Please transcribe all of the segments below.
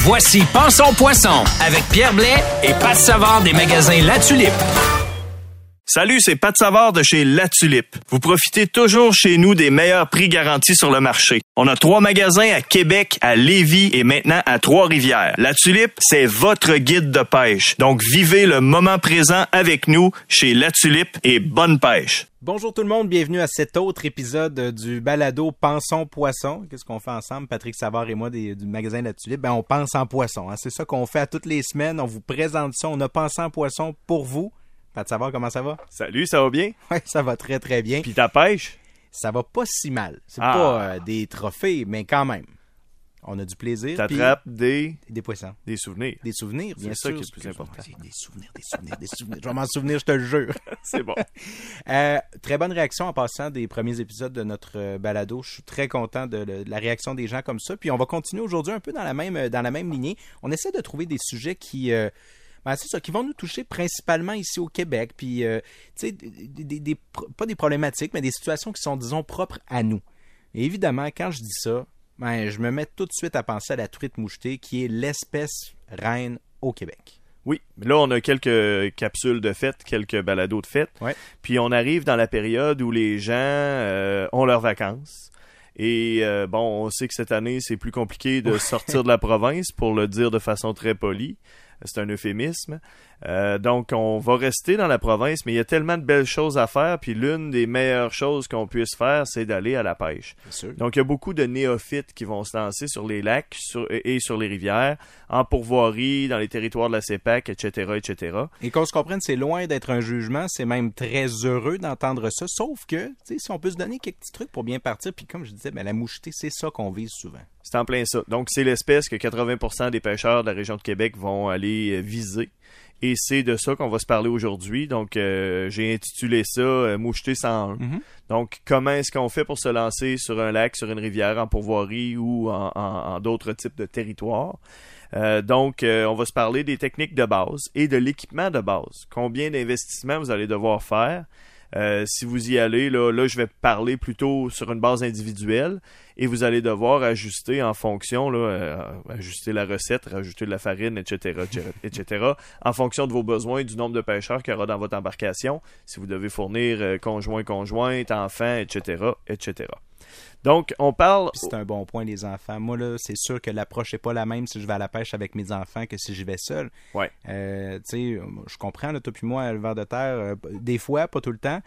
Voici Pensons Poisson avec Pierre Blais et Pat Savard des magasins La Tulipe. Salut, c'est Pat Savard de chez La Tulipe. Vous profitez toujours chez nous des meilleurs prix garantis sur le marché. On a trois magasins à Québec, à Lévis et maintenant à Trois-Rivières. La Tulipe, c'est votre guide de pêche. Donc vivez le moment présent avec nous chez La Tulipe et bonne pêche. Bonjour tout le monde, bienvenue à cet autre épisode du balado Pensons Poisson. Qu'est-ce qu'on fait ensemble, Patrick Savard et moi du magasin La Tulipe? Ben, on pense en poisson. hein. C'est ça qu'on fait à toutes les semaines. On vous présente ça. On a pensé en poisson pour vous. Pat Savard, comment ça va? Salut, ça va bien? Ouais, ça va très très bien. Puis ta pêche? Ça va pas si mal. C'est Ah. pas euh, des trophées, mais quand même. On a du plaisir. T'attrapes des, Des poissons. des souvenirs. Des souvenirs, bien C'est ça sûr. qui est le plus important. Des souvenirs, des souvenirs, des souvenirs. Je vais m'en souvenir, je te le jure. C'est bon. Euh, très bonne réaction en passant des premiers épisodes de notre euh, balado. Je suis très content de, le- de la réaction des gens comme ça. Puis on va continuer aujourd'hui un peu dans la même dans la même lignée. On essaie de trouver des sujets qui euh, ben, c'est ça, qui vont nous toucher principalement ici au Québec. Puis, euh, tu sais, des, des- pas des problématiques, mais des situations qui sont, disons, propres à nous. Et évidemment, quand je dis ça, ben, je me mets tout de suite à penser à la truite mouchetée, qui est l'espèce reine au Québec. Oui, là on a quelques capsules de fête, quelques balados de fête. Ouais. Puis on arrive dans la période où les gens euh, ont leurs vacances. Et euh, bon, on sait que cette année c'est plus compliqué de sortir de la province, pour le dire de façon très polie. C'est un euphémisme. Euh, donc on va rester dans la province, mais il y a tellement de belles choses à faire. Puis l'une des meilleures choses qu'on puisse faire, c'est d'aller à la pêche. Bien sûr. Donc, il y a beaucoup de néophytes qui vont se lancer sur les lacs sur- et sur les rivières, en pourvoirie, dans les territoires de la CEPAC, etc., etc. Et qu'on se comprenne, c'est loin d'être un jugement, c'est même très heureux d'entendre ça, sauf que, tu sais, si on peut se donner quelques petits trucs pour bien partir, puis comme je disais, ben, la mouchetée, c'est ça qu'on vise souvent. C'est en plein ça. Donc, c'est l'espèce que 80% des pêcheurs de la région de Québec vont aller viser. Et c'est de ça qu'on va se parler aujourd'hui. Donc, euh, j'ai intitulé ça euh, Moucheté 101. Mhm. Donc, comment est-ce qu'on fait pour se lancer sur un lac, sur une rivière, en pourvoirie ou en, en- en d'autres types de territoires? Euh, donc, euh, on va se parler des techniques de base et de l'équipement de base. Combien d'investissements vous allez devoir faire? Euh, si vous y allez, là, là, je vais parler plutôt sur une base individuelle et vous allez devoir ajuster en fonction, là, euh, ajuster la recette, rajouter de la farine, etc., etc., en fonction de vos besoins, du nombre de pêcheurs qu'il y aura dans votre embarcation, si vous devez fournir euh, conjoint, conjointe, etc., etc. Donc, on parle... Puis c'est un bon point, les enfants. Moi, là, c'est sûr que l'approche n'est pas la même si je vais à la pêche avec mes enfants que si j'y vais seul. Ouais. Euh, tu sais, je comprends, là, toi puis moi, le ver de terre, euh, des fois, pas tout le temps.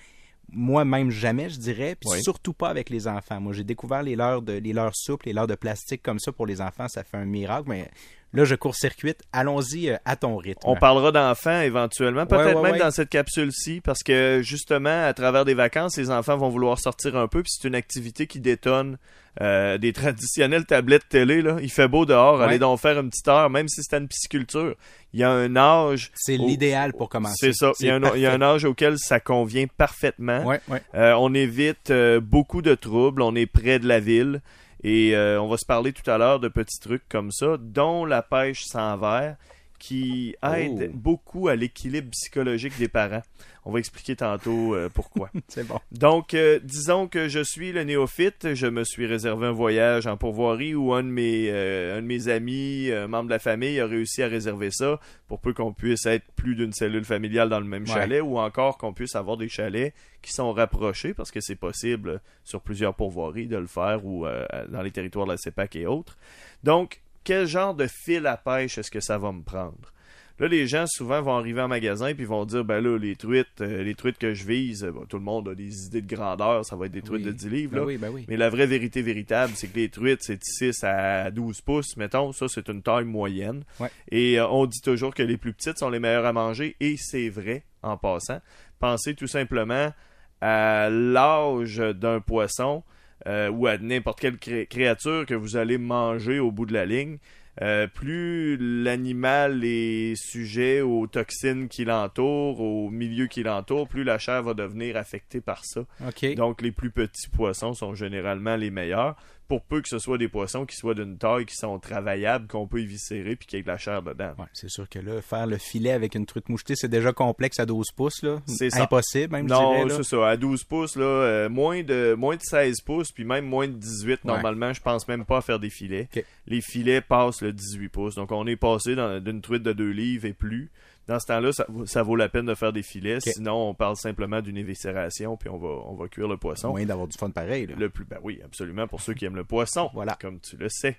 Moi, même jamais, je dirais. Puis Oui. surtout pas avec les enfants. Moi, j'ai découvert les leurres, de, les leurres souples, les leurres de plastique comme ça pour les enfants. Ça fait un miracle. Mais là, je court-circuite. Allons-y euh, à ton rythme. On parlera d'enfants éventuellement, peut-être ouais, même dans cette capsule-ci, parce que justement, à travers des vacances, les enfants vont vouloir sortir un peu, puis c'est une activité qui détonne euh, des traditionnelles tablettes télé. Là. Il fait beau dehors, Ouais. allez donc faire une petite heure, même si c'est une pisciculture. Il y a un âge... C'est au- l'idéal pour commencer. C'est ça, il y, a un, il y a un parfait. âge auquel ça convient parfaitement. Ouais, ouais. Euh, on évite euh, beaucoup de troubles, on est près de la ville et euh, on va se parler tout à l'heure de petits trucs comme ça, dont la pêche sans verre qui aide Oh. beaucoup à l'équilibre psychologique des parents. On va expliquer tantôt euh, pourquoi. C'est bon. Donc, euh, disons que je suis le néophyte, je me suis réservé un voyage en pourvoirie où un de mes, euh, un de mes amis, membre de la famille, a réussi à réserver ça pour peu qu'on puisse être plus d'une cellule familiale dans le même Ouais. chalet ou encore qu'on puisse avoir des chalets qui sont rapprochés parce que c'est possible sur plusieurs pourvoiries de le faire ou dans les territoires de la CEPAC et autres. Donc, quel genre de fil à pêche est-ce que ça va me prendre? Là, les gens souvent vont arriver en magasin puis vont dire ben là, les truites, euh, les truites que je vise, bon, tout le monde a des idées de grandeur, ça va être des truites Oui. de 10 livres. Ben oui, ben oui. Mais la vraie vérité véritable, c'est que les truites, c'est 6 à 12 pouces, mettons. Ça, c'est une taille moyenne. Ouais. Et euh, on dit toujours que les plus petites sont les meilleures à manger, et c'est vrai, en passant. Pensez tout simplement à l'âge d'un poisson euh, ou à n'importe quelle cré- créature que vous allez manger au bout de la ligne. Euh, plus l'animal est sujet aux toxines qui l'entourent, au milieu qui l'entoure, plus la chair va devenir affectée par ça. OK. Donc, les plus petits poissons sont généralement les meilleurs, pour peu que ce soit des poissons qui soient d'une taille, qui sont travaillables, qu'on peut éviscérer, puis qu'il y ait de la chair dedans. Ouais, c'est sûr que là, faire le filet avec une truite mouchetée, c'est déjà complexe à 12 pouces, là. C'est. Impossible, même, Non, c'est ça. À 12 pouces, là, euh, moins, de, moins de 16 pouces, puis même moins de 18, Ouais. normalement, je pense même pas à faire des filets. Les filets passent le 18 pouces. Donc, on est passé dans- d'une truite de 2 livres et plus. Dans ce temps-là, ça, vaut- ça vaut la peine de faire des filets. Sinon, on parle simplement d'une éviscération, puis on va, on va cuire le poisson. Moyen d'avoir du fun pareil, là. Le plus, ben oui, absolument, pour ceux qui aiment le poisson, Voilà. comme tu le sais.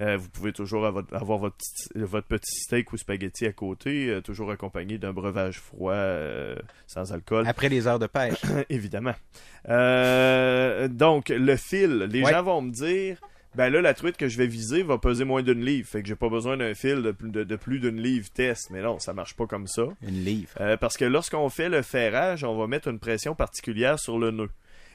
Euh, vous pouvez toujours avoir, avoir votre, petit, votre petit steak ou spaghetti à côté, euh, toujours accompagné d'un breuvage froid euh, sans alcool. Après les heures de pêche. Évidemment. Donc, le fil, les Ouais. gens vont me dire, ben là, la truite que je vais viser va peser moins d'une livre, fait que j'ai pas besoin d'un fil de, plus- de- de plus d'une livre test. Mais non, ça marche pas comme ça. Une livre. Euh, parce que lorsqu'on fait le ferrage, on va mettre une pression particulière sur le nœud.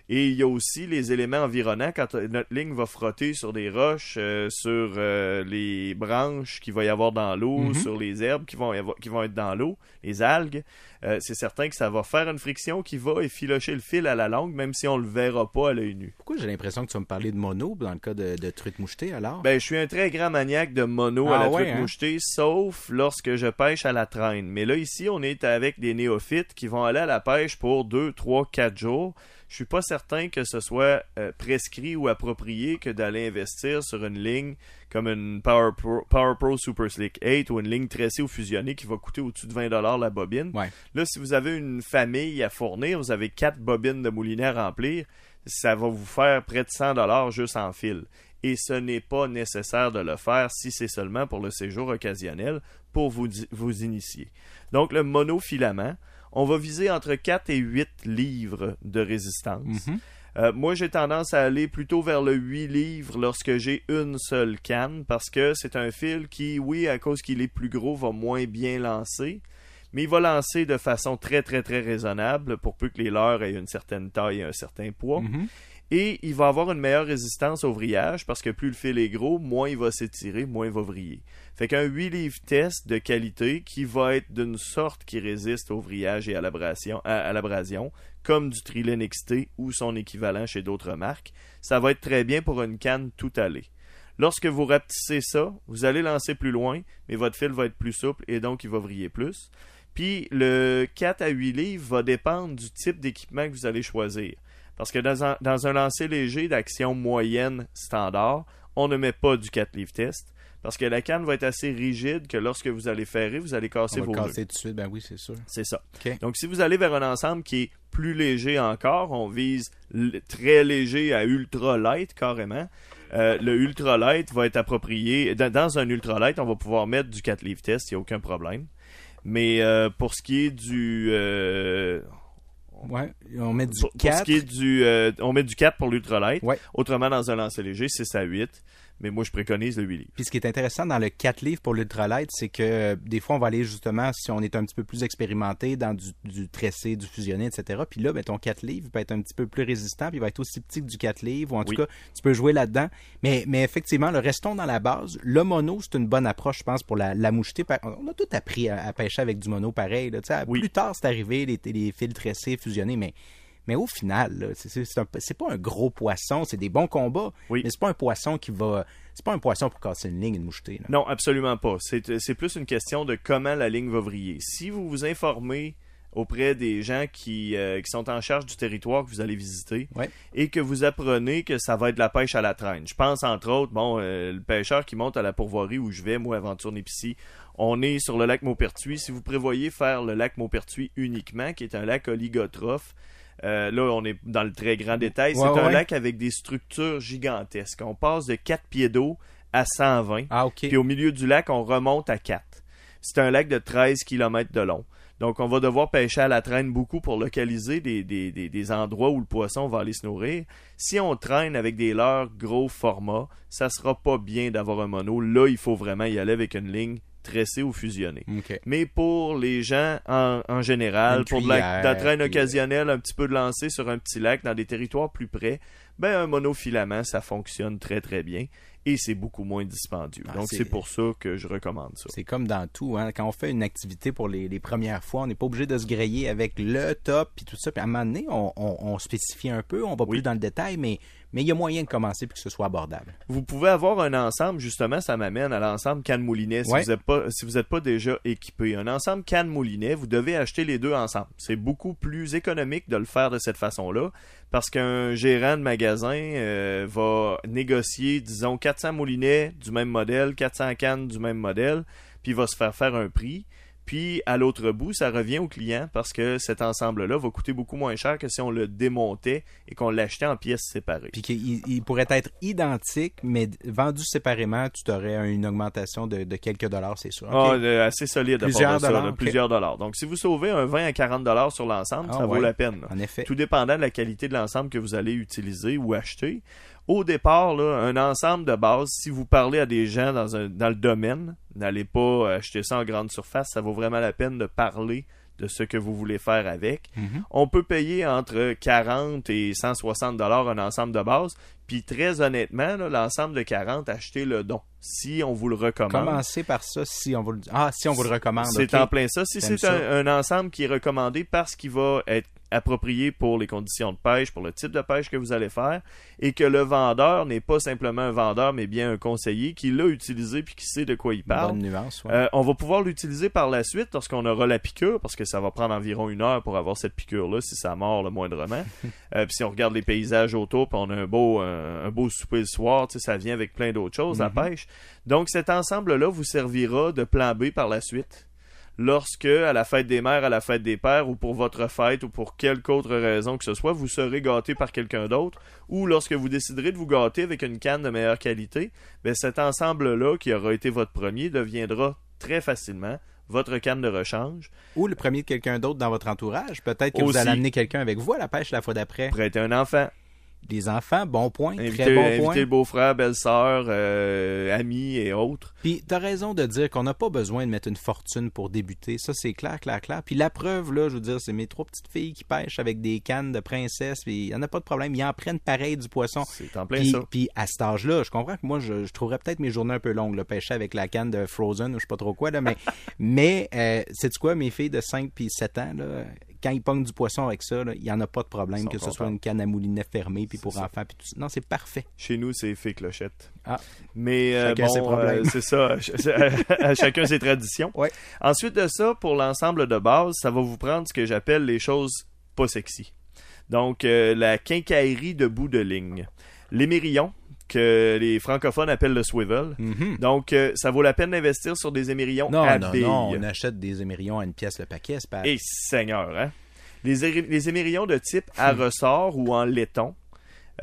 Et il y a aussi les éléments environnants quand notre ligne va frotter sur des roches, euh, sur euh, les branches qu'il va y avoir dans l'eau, Mhm. sur les herbes qui vont, y avoir- qui vont être dans l'eau, les algues. Euh, c'est certain que ça va faire une friction qui va effilocher le fil à la langue, même si on le verra pas à l'œil nu. Pourquoi j'ai l'impression que tu vas me parler de mono dans le cas de, de truite mouchetée, alors? Ben, je suis un très grand maniaque de mono à Ah la ouais, truite hein? mouchetée, sauf lorsque je pêche à la traîne. Mais là, ici, on est avec des néophytes qui vont aller à la pêche pour 2, 3, 4 jours. Je suis pas certain que ce soit euh, prescrit ou approprié que d'aller investir sur une ligne comme une Power Pro, Power Pro Super Slick 8 ou une ligne tressée ou fusionnée qui va coûter au-dessus de 20$ la bobine. Ouais. Là, si vous avez une famille à fournir, vous avez quatre bobines de moulinet à remplir, ça va vous faire près de 100$ juste en fil. Et ce n'est pas nécessaire de le faire si c'est seulement pour le séjour occasionnel pour vous, vous initier. Donc, le monofilament, on va viser entre 4 et 8 livres de résistance. Mhm. Euh, moi, j'ai tendance à aller plutôt vers le 8 livres lorsque j'ai une seule canne parce que c'est un fil qui, oui, à cause qu'il est plus gros, va moins bien lancer. Mais il va lancer de façon très, très, très raisonnable pour peu que les leurres aient une certaine taille et un certain poids. Mhm. Et il va avoir une meilleure résistance au vrillage parce que plus le fil est gros, moins il va s'étirer, moins il va vriller. Fait qu'un 8 livres test de qualité qui va être d'une sorte qui résiste au vrillage et à l'abrasion, comme du Trilene XT ou son équivalent chez d'autres marques, ça va être très bien pour une canne tout allée. Lorsque vous rapetissez ça, vous allez lancer plus loin, mais votre fil va être plus souple et donc il va vriller plus. Puis le 4 à 8 livres va dépendre du type d'équipement que vous allez choisir. Parce que dans un, dans un lancer léger d'action moyenne standard, on ne met pas du 4 livres test. Parce que la canne va être assez rigide que lorsque vous allez ferrer, vous allez casser On va vos casser tout de suite, ben oui, c'est sûr. C'est ça. Donc, si vous allez vers un ensemble qui est plus léger encore, on vise très léger à ultra light carrément. Euh, le ultra light va être approprié. Dans, dans un ultra light, on va pouvoir mettre du 4 livres test, il n'y a aucun problème. Mais euh, pour ce qui est du. euh, Ouais, on met du pour, pour ce 4. qui est du. euh, on met du 4 pour l'ultra light. Ouais. Autrement, dans un lancer léger, 6 à 8. Mais moi, je préconise le 8 livres. Puis ce qui est intéressant dans le 4 livres pour l'ultralight, c'est que euh, des fois, on va aller justement, si on est un petit peu plus expérimenté dans du, du tressé, du fusionné, etc. Puis là, ben, ton 4 livres peut être un petit peu plus résistant, puis il va être aussi petit que du 4 livres, ou en tout cas, tu peux jouer là-dedans. Mais, mais effectivement, le restons dans la base. Le mono, c'est une bonne approche, je pense, pour la. Pa- On a tout appris à, à pêcher avec du mono pareil. Là, Oui. Plus tard, c'est arrivé, les, les fils tressés, fusionnés, mais... Mais au final, c'est- pas un gros poisson, c'est des bons combats, Oui. mais c'est pas un poisson qui va, c'est pas un poisson pour casser une ligne, une mouchetée. là. Non, absolument pas. C'est c'est plus une question de comment la ligne va vriller. Si vous vous informez auprès des gens qui, euh, qui sont en charge du territoire que vous allez visiter Ouais. et que vous apprenez que ça va être de la pêche à la traîne. Je pense entre autres, bon, euh, le pêcheur qui monte à la pourvoirie où je vais, moi, Aventure Népicie, on est sur le lac Maupertuis. Si vous prévoyez faire le lac Maupertuis uniquement, qui est un lac oligotrophe, euh, là, on est dans le très grand détail. Ouais, c'est un lac avec des structures gigantesques. On passe de 4 pieds d'eau à 120. Ah, ok. Puis au milieu du lac, on remonte à 4. C'est un lac de 13 km de long. Donc, on va devoir pêcher à la traîne beaucoup pour localiser des, des, des, des endroits où le poisson va aller se nourrir. Si on traîne avec des leurres gros format, ça sera pas bien d'avoir un mono. Là, il faut vraiment y aller avec une ligne tressée ou fusionnée. Ok. Mais pour les gens en, en général, pour de la, de la traîne euh, occasionnelle, un petit peu de lancer sur un petit lac dans des territoires plus près, ben un monofilament, ça fonctionne très très bien. Et c'est beaucoup moins dispendieux. Ah, Donc, c'est- pour ça que je recommande ça. C'est comme dans tout, hein. Quand on fait une activité pour les, les premières fois, on n'est pas obligé de se griller avec le top puis tout ça. Puis à un moment donné, on, on- on spécifie un peu, on va Oui. plus dans le détail, mais mais il y a moyen de commencer puis que ce soit abordable. Vous pouvez avoir un ensemble, justement, ça m'amène à l'ensemble Cannes Moulinet si Ouais. vous n'êtes pas, si vous êtes pas déjà équipé. Un ensemble Cannes Moulinet, vous devez acheter les deux ensemble. C'est beaucoup plus économique de le faire de cette façon-là parce qu'un gérant de magasin euh, va négocier, disons, 400 moulinets du même modèle, 400 cannes du même modèle, puis il va se faire faire un prix. Puis à l'autre bout, ça revient au client parce que cet ensemble-là va coûter beaucoup moins cher que si on le démontait et qu'on l'achetait en pièces séparées. Puis qu'il il pourrait être identique, mais vendu séparément, tu aurais une augmentation de, de quelques dollars, c'est sûr. Ah, assez solide Plusieurs ça, dollars, plusieurs dollars. Donc, si vous sauvez un 20 à 40 dollars sur l'ensemble, Ah ça vaut la peine. là. En effet. Tout dépendant de la qualité de l'ensemble que vous allez utiliser ou acheter. Au départ, là, un ensemble de base, si vous parlez à des gens dans, un, dans le domaine, n'allez pas acheter ça en grande surface. Ça vaut vraiment la peine de parler de ce que vous voulez faire avec. Mhm. On peut payer entre 40 et 160 dollars un ensemble de base. Puis très honnêtement, l'ensemble de 40, achetez le don. Si on vous le recommande. Commencez par ça si on vous le Ah, si on vous le recommande. C'est en plein ça. Si c'est un ensemble qui est recommandé parce qu'il va être approprié pour les conditions de pêche, pour le type de pêche que vous allez faire, et que le vendeur n'est pas simplement un vendeur, mais bien un conseiller qui l'a utilisé puis qui sait de quoi il parle. bonne nuance. ouais. Euh, on va pouvoir l'utiliser par la suite lorsqu'on aura la piqûre, parce que ça va prendre environ une heure pour avoir cette piqûre-là, si ça mord le moindrement. euh, puis si on regarde les paysages autour, puis on a un beau, un, un beau souper le soir, ça vient avec plein d'autres choses, la pêche. Donc cet ensemble-là vous servira de plan B par la suite. Lorsque, à la fête des mères, à la fête des pères, ou pour votre fête, ou pour quelque autre raison que ce soit, vous serez gâté par quelqu'un d'autre, ou lorsque vous déciderez de vous gâter avec une canne de meilleure qualité, ben cet ensemble-là, qui aura été votre premier, deviendra très facilement votre canne de rechange. Ou le premier de quelqu'un d'autre dans votre entourage. Peut-être que vous allez amener quelqu'un avec vous à la pêche la fois d'après. Prêter un enfant, Des enfants, bon point, inviter, très bon inviter point. le beau-frère, belle-sœur, euh, amis et autres. Puis t'as raison de dire qu'on n'a pas besoin de mettre une fortune pour débuter. Ça, c'est clair, clair, clair. Puis la preuve, là, je veux dire, c'est mes trois petites filles qui pêchent avec des cannes de princesse. Puis il n'y en a pas de problème. Ils en prennent pareil du poisson. C'est en plein Puis, ça. puis à cet âge-là, je comprends que moi, je, je trouverais peut-être mes journées un peu longues, le pêcher avec la canne de Frozen ou je sais pas trop quoi, là, mais, mais euh, sais-tu quoi, mes filles de 5 puis 7 ans, là, quand ils pognent du poisson avec ça, là, il n'y en a pas de problème, que ce soit une canne à moulinet fermée, puis pour ça. enfants, puis tout ça. Non, c'est parfait. Chez nous, c'est fée clochette. Ah. Mais euh, Chacun bon, euh, c'est ça. à chacun ses traditions. Ouais. Ensuite de ça, pour l'ensemble de base, ça va vous prendre ce que j'appelle les choses pas sexy. Donc, euh, la quincaillerie de bout de ligne. L'émérillon, que les francophones appellent le swivel. Mhm. Donc, euh, ça vaut la peine d'investir sur des émérillons Non, à non, billes. non, on achète des émérillons à une pièce le paquet, c'est pas... Et seigneur, hein? Les, les de type à Hmm. ressort ou en laiton.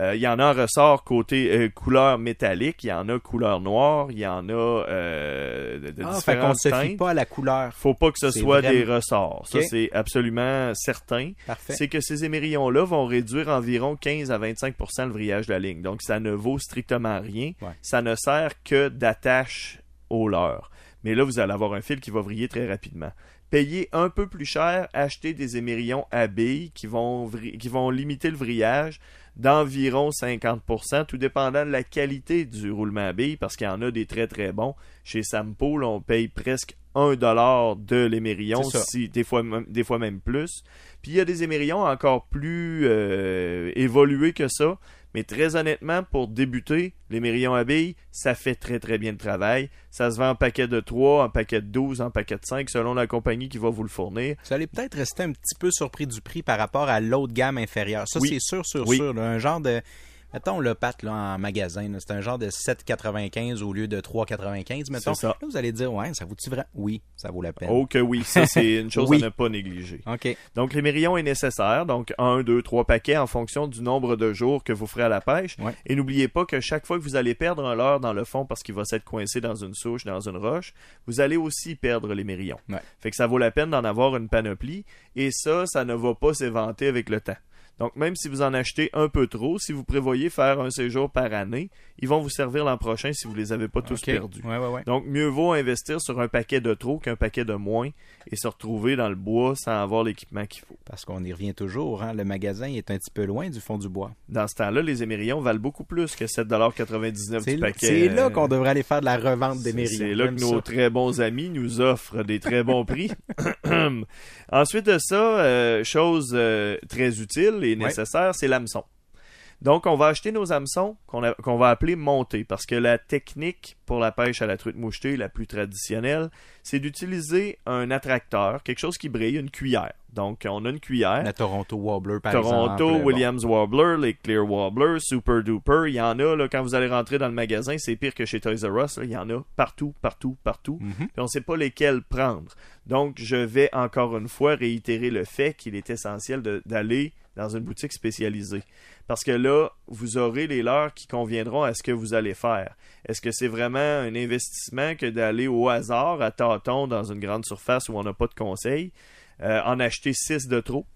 Euh, Il y en a en ressort côté euh, couleur métallique, il y en a couleur noire, il y en a euh, de, de ah, fait qu'on différentes se fie pas à la couleur. Faut pas que ce soit vraiment- des ressorts. Ça, c'est absolument certain. Parfait. C'est que ces émérillons-là vont réduire environ 15 à 25% le vrillage de la ligne. Donc, ça ne vaut strictement rien. Ouais. Ça ne sert que d'attache au leurre. Mais là, vous allez avoir un fil qui va vriller très rapidement. Payez un peu plus cher, acheter des émérillons à billes qui vont, qui vont limiter le vrillage d'environ 50%, tout dépendant de la qualité du roulement à billes, parce qu'il y en a des très très bons. Chez Sampo, là, on paye presque 1 dollar de l'émérillon, si, des, fois, même- des fois même plus. Puis il y a des émérillons encore plus euh, évolués que ça. Mais très honnêtement, pour débuter, l'émérillon à billes, ça fait très très bien le travail. Ça se vend en paquet de 3, en paquet de 12, en paquet de 5, selon la compagnie qui va vous le fournir. Vous allez peut-être rester un petit peu surpris du prix par rapport à l'autre gamme inférieure. Ça, Oui. c'est sûr, sûr, Oui. sûr. là. un genre de. Mettons le pat là, en magasin, c'est un genre de 7,95 au lieu de 3,95, mettons. Ça. Là, vous allez dire, ouais, ça vaut-tu vrai? Oui, ça vaut la peine. Oh que oui, ça c'est une chose Oui. à ne pas négliger. OK. Donc l'émérillon est nécessaire, donc 1, 2, 3 paquets en fonction du nombre de jours que vous ferez à la pêche. Ouais. Et n'oubliez pas que chaque fois que vous allez perdre un leurre dans le fond parce qu'il va s'être coincé dans une souche, dans une roche, vous allez aussi perdre l'émérillon. Ouais. Fait que ça vaut la peine d'en avoir une panoplie et ça, ça ne va pas s'éventer avec le temps. Donc, même si vous en achetez un peu trop, si vous prévoyez faire un séjour par année, ils vont vous servir l'an prochain si vous les avez pas tous perdus. Ouais, ouais, ouais. Donc, mieux vaut investir sur un paquet de trop qu'un paquet de moins et se retrouver dans le bois sans avoir l'équipement qu'il faut. Parce qu'on y revient toujours. Hein? Le magasin est un petit peu loin du fond du bois. Dans ce temps-là, les émérions valent beaucoup plus que 7,99$ C'est du là, paquet. c'est là Euh, qu'on devrait aller faire de la revente des C'est- là que nos très bons amis nous offrent des très bons prix. Ensuite de ça, euh, chose euh, très utile et nécessaire, c'est l'hameçon. Donc, on va acheter nos hameçons qu'on va appeler monter parce que la technique pour la pêche à la truite mouchetée, la plus traditionnelle, c'est d'utiliser un attracteur, quelque chose qui brille, une cuillère. Donc, on a une cuillère. La Toronto Wobbler, par Toronto, exemple. Williams Wobbler, les Clear Wobbler, Super Duper, il y en a là, quand vous allez rentrer dans le magasin, c'est pire que chez Toys R Us, là, il y en a partout, partout, partout. Mhm. Puis on ne sait pas lesquels prendre. Donc je vais encore une fois réitérer le fait qu'il est essentiel d'aller dans une boutique spécialisée. Parce que là, vous aurez les leurs qui conviendront à ce que vous allez faire. Est-ce que c'est vraiment un investissement que d'aller au hasard, à tâtons, dans une grande surface où on n'a pas de conseils, euh, en acheter 6 de trop,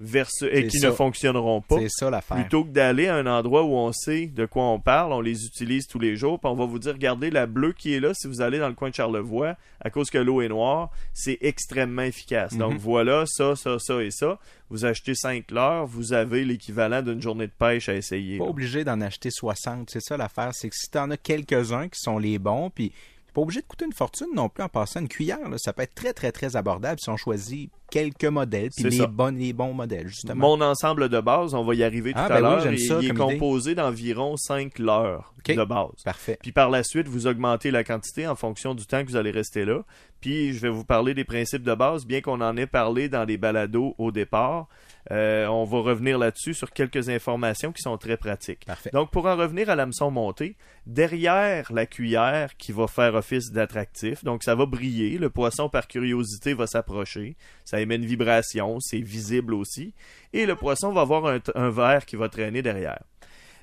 versus, et qui ça. ne fonctionneront pas? C'est ça l'affaire. Plutôt que d'aller à un endroit où on sait de quoi on parle, on les utilise tous les jours, puis on va vous dire, regardez la bleue qui est là, si vous allez dans le coin de Charlevoix, à cause que l'eau est noire, c'est extrêmement efficace. Donc Mhm. voilà, ça, ça, ça et ça. Vous achetez 5 leurres, vous avez l'équivalent d'une journée de pêche à essayer. pas là. obligé d'en acheter 60. C'est ça l'affaire. C'est que si t'en as quelques-uns qui sont les bons, puis pas obligé de coûter une fortune non plus en passant une cuillère. là. Ça peut être très, très, très abordable si on choisit quelques modèles, puis les, bonnes, les bons modèles, justement. Mon ensemble de base, on va y arriver tout Ah, à ben l'heure, il est composé d'environ 5 leurres de base. Parfait. Puis par la suite, vous augmentez la quantité en fonction du temps que vous allez rester là. Puis je vais vous parler des principes de base, bien qu'on en ait parlé dans les balados au départ. Euh, on va revenir là-dessus sur quelques informations qui sont très pratiques. Parfait. Donc pour en revenir à l'hameçon monté, derrière la cuillère qui va faire office d'attractif, donc ça va briller, le poisson par curiosité va s'approcher, ça émet une vibration, c'est visible aussi, et le poisson va avoir un, un verre qui va traîner derrière.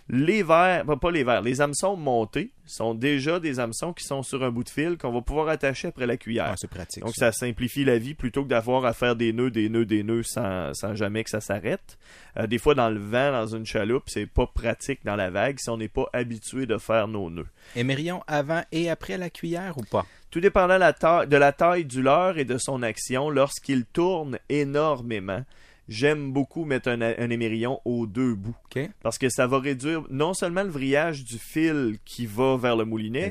Les verres, ben, pas les verres, les hameçons montés sont déjà des hameçons qui sont sur un bout de fil qu'on va pouvoir attacher après la cuillère. Ah, c'est pratique. Donc ça. ça simplifie la vie plutôt que d'avoir à faire des nœuds, des nœuds, des nœuds sans, sans jamais que ça s'arrête. Euh, des fois dans le vent, dans une chaloupe, c'est pas pratique dans la vague si on n'est pas habitué de faire nos nœuds. Émerion avant et après la cuillère ou pas? Tout dépendant de la taille du leurre et de son action, lorsqu'il tourne énormément, j'aime beaucoup mettre un, un émerillon aux deux bouts. Parce que ça va réduire non seulement le vrillage du fil qui va vers le moulinet,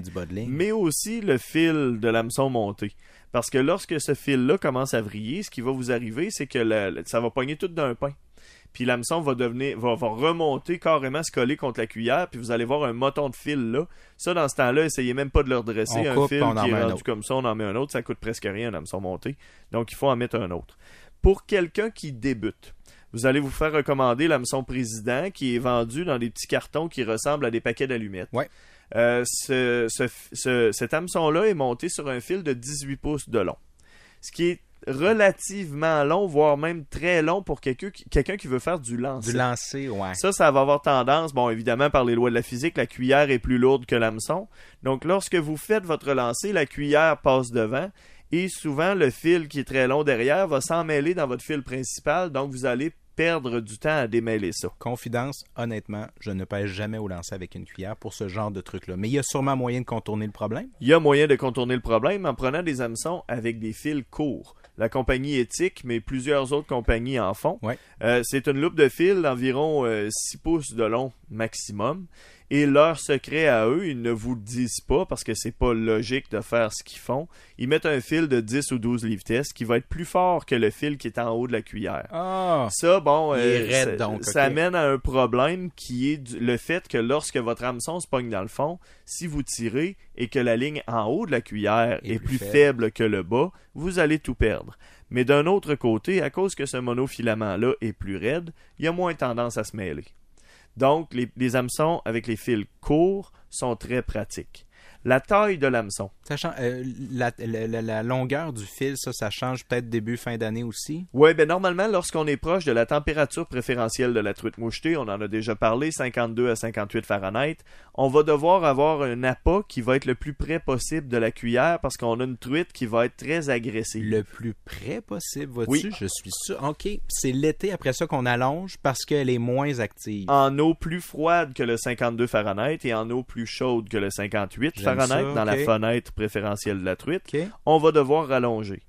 mais aussi le fil de l'hameçon monté. Parce que lorsque ce fil-là commence à vriller, ce qui va vous arriver, c'est que le- ça va pogner tout d'un pain. Puis l'hameçon va devenir, va, va remonter carrément se coller contre la cuillère, puis vous allez voir un moton de fil là. Ça, dans ce temps-là, essayez même pas de le redresser. On un coupe, fil qui est rendu comme ça, on en met un autre, ça coûte presque rien un hameçon monté. Donc il faut en mettre un autre. Pour quelqu'un qui débute, vous allez vous faire recommander l'hameçon président qui est vendu dans des petits cartons qui ressemblent à des paquets d'allumettes. Ouais. Euh, ce, ce- ce- cet hameçon-là est monté sur un fil de 18 pouces de long. Ce qui est relativement long, voire même très long pour quelqu'un qui, quelqu'un qui veut faire du lancer. Du lancer, ouais. Ça, ça va avoir tendance, bon, évidemment, par les lois de la physique, la cuillère est plus lourde que l'hameçon. Donc, lorsque vous faites votre lancer, la cuillère passe devant et souvent, le fil qui est très long derrière va s'emmêler dans votre fil principal. Donc, vous allez perdre du temps à démêler ça. Confidence, honnêtement, je ne pèse jamais au lancer avec une cuillère pour ce genre de truc-là. Mais il y a sûrement moyen de contourner le problème. Il y a moyen de contourner le problème en prenant des hameçons avec des fils courts. La compagnie éthique, mais plusieurs autres compagnies en font. Ouais. Euh, c'est une loupe de fil d'environ euh, 6 pouces de long maximum. Et leur secret à eux, ils ne vous le disent pas parce que c'est pas logique de faire ce qu'ils font. Ils mettent un fil de 10 ou 12 livres test qui va être plus fort que le fil qui est en haut de la cuillère. Ah! Ça, bon, euh, ça, donc, ça amène à un problème qui est du- le fait que lorsque votre hameçon se pogne dans le fond, si vous tirez et que la ligne en haut de la cuillère est, plus plus faible. faible. que le bas, vous allez tout perdre. Mais d'un autre côté, à cause que ce monofilament-là est plus raide, il y a moins tendance à se mêler. Donc, les, hameçons avec les fils courts sont très pratiques. La taille de l'hameçon. Euh, la, la- longueur du fil, ça, ça change peut-être début, fin d'année aussi? Oui, ben normalement, lorsqu'on est proche de la température préférentielle de la truite mouchetée, on en a déjà parlé, 52 à 58 Fahrenheit, on va devoir avoir un appât qui va être le plus près possible de la cuillère parce qu'on a une truite qui va être très agressive. Le plus près possible, vois-tu? Oui. Je suis sûr. OK. C'est l'été après ça qu'on allonge parce qu'elle est moins active. En eau plus froide que le 52 Fahrenheit et en eau plus chaude que le 58 J'aime Ça, dans la fenêtre préférentielle de la truite, on va devoir rallonger.